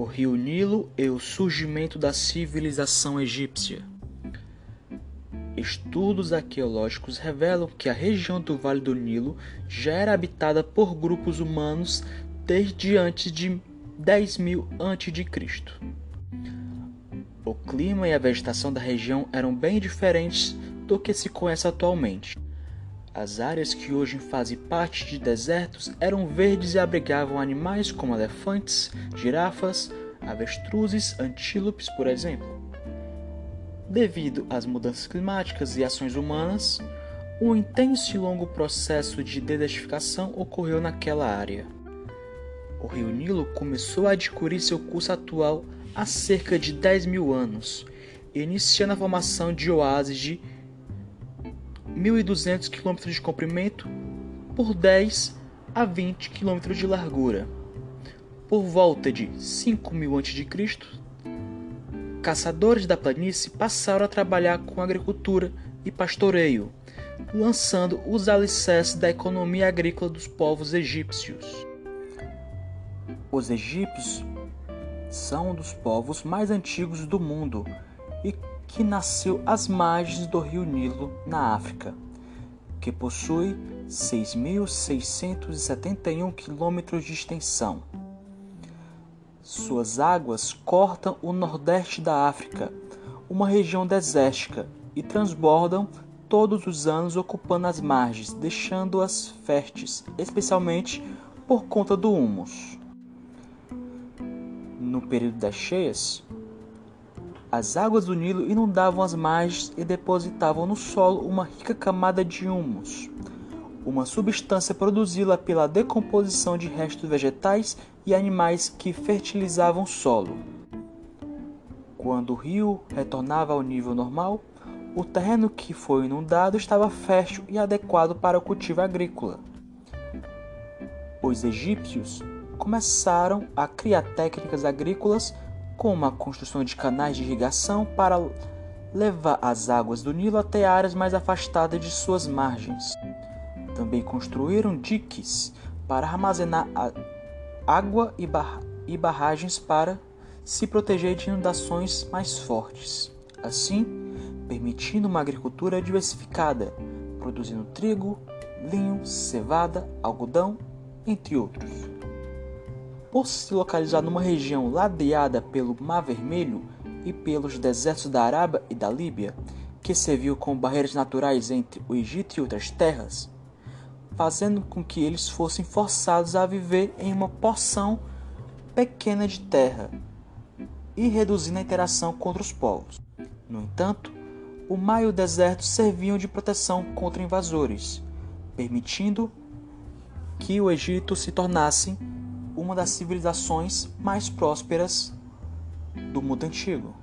o rio Nilo e o surgimento da civilização egípcia. Estudos arqueológicos revelam que a região do Vale do Nilo já era habitada por grupos humanos desde antes de 10.000 a.C. O clima e a vegetação da região eram bem diferentes do que se conhece atualmente. As áreas que hoje fazem parte de desertos eram verdes e abrigavam animais como elefantes, girafas, avestruzes, antílopes, por exemplo. Devido às mudanças climáticas e ações humanas, um intenso e longo processo de desertificação ocorreu naquela área. O rio Nilo começou a adquirir seu curso atual há cerca de 10 mil anos, iniciando a formação de oásis de 1.200 km de comprimento por 10 a 20 km de largura. Por volta de 5000 a.C., caçadores da planície passaram a trabalhar com agricultura e pastoreio, lançando os alicerces da economia agrícola dos povos egípcios. Os egípcios são um dos povos mais antigos do mundo e que nasceu às margens do rio Nilo, na África, que possui 6.671 quilômetros de extensão. Suas águas cortam o nordeste da África, uma região desértica, e transbordam todos os anos ocupando as margens, deixando-as férteis, especialmente por conta do humus. No período das cheias, as águas do Nilo inundavam as margens e depositavam no solo uma rica camada de humus, uma substância produzida pela decomposição de restos vegetais e animais que fertilizavam o solo. Quando o rio retornava ao nível normal, o terreno que foi inundado estava fértil e adequado para o cultivo agrícola. Os egípcios começaram a criar técnicas agrícolas como a construção de canais de irrigação para levar as águas do Nilo até áreas mais afastadas de suas margens. Também construíram diques para armazenar água e, bar e barragens para se proteger de inundações mais fortes, assim permitindo uma agricultura diversificada, produzindo trigo, linho, cevada, algodão, entre outros. Por se localizar numa região ladeada pelo Mar Vermelho e pelos desertos da Arábia e da Líbia, que serviu como barreiras naturais entre o Egito e outras terras, fazendo com que eles fossem forçados a viver em uma porção pequena de terra e reduzindo a interação contra os povos. No entanto, o mar e o deserto serviam de proteção contra invasores, permitindo que o Egito se tornasse uma das civilizações mais prósperas do mundo antigo.